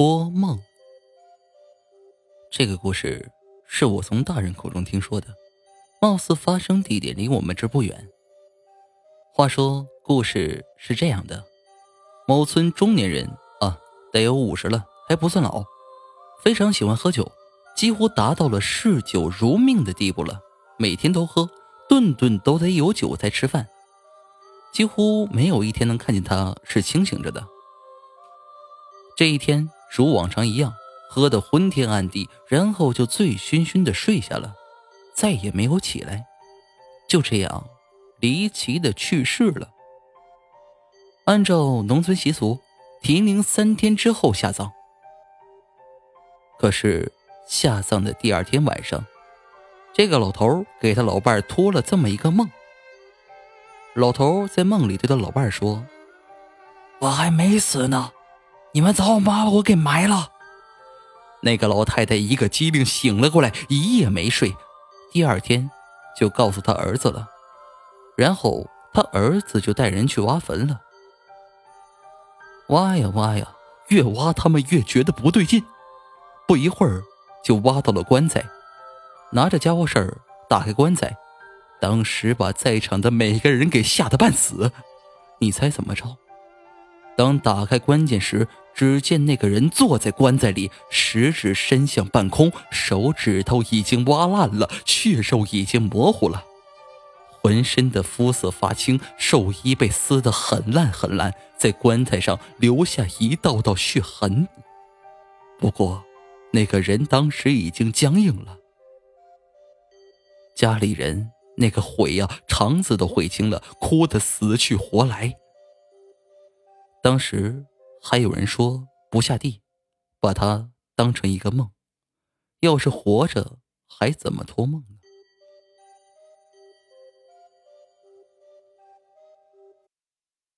托梦。这个故事是我从大人口中听说的，貌似发生地点离我们这不远。话说，故事是这样的：某村中年人啊，得有五十了，还不算老，非常喜欢喝酒，几乎达到了嗜酒如命的地步了，每天都喝，顿顿都得有酒才吃饭，几乎没有一天能看见他是清醒着的。这一天如往常一样，喝得昏天暗地，然后就醉醺醺的睡下了，再也没有起来，就这样离奇的去世了。按照农村习俗，停灵三天之后下葬。可是下葬的第二天晚上，这个老头给他老伴儿托了这么一个梦。老头在梦里对他老伴儿说：“我还没死呢。”你们早把我给埋了。那个老太太一个机灵醒了过来，一夜没睡，第二天就告诉他儿子了，然后他儿子就带人去挖坟了。挖呀挖呀，越挖他们越觉得不对劲，不一会儿就挖到了棺材，拿着家伙事儿打开棺材，当时把在场的每个人给吓得半死。你猜怎么着？当打开棺键时，只见那个人坐在棺材里，食指伸向半空，手指头已经挖烂了，血肉已经模糊了，浑身的肤色发青，寿衣被撕得很烂很烂，在棺材上留下一道道血痕。不过，那个人当时已经僵硬了。家里人那个悔呀，肠子都悔青了，哭得死去活来。当时还有人说不下地，把他当成一个梦。要是活着，还怎么托梦呢？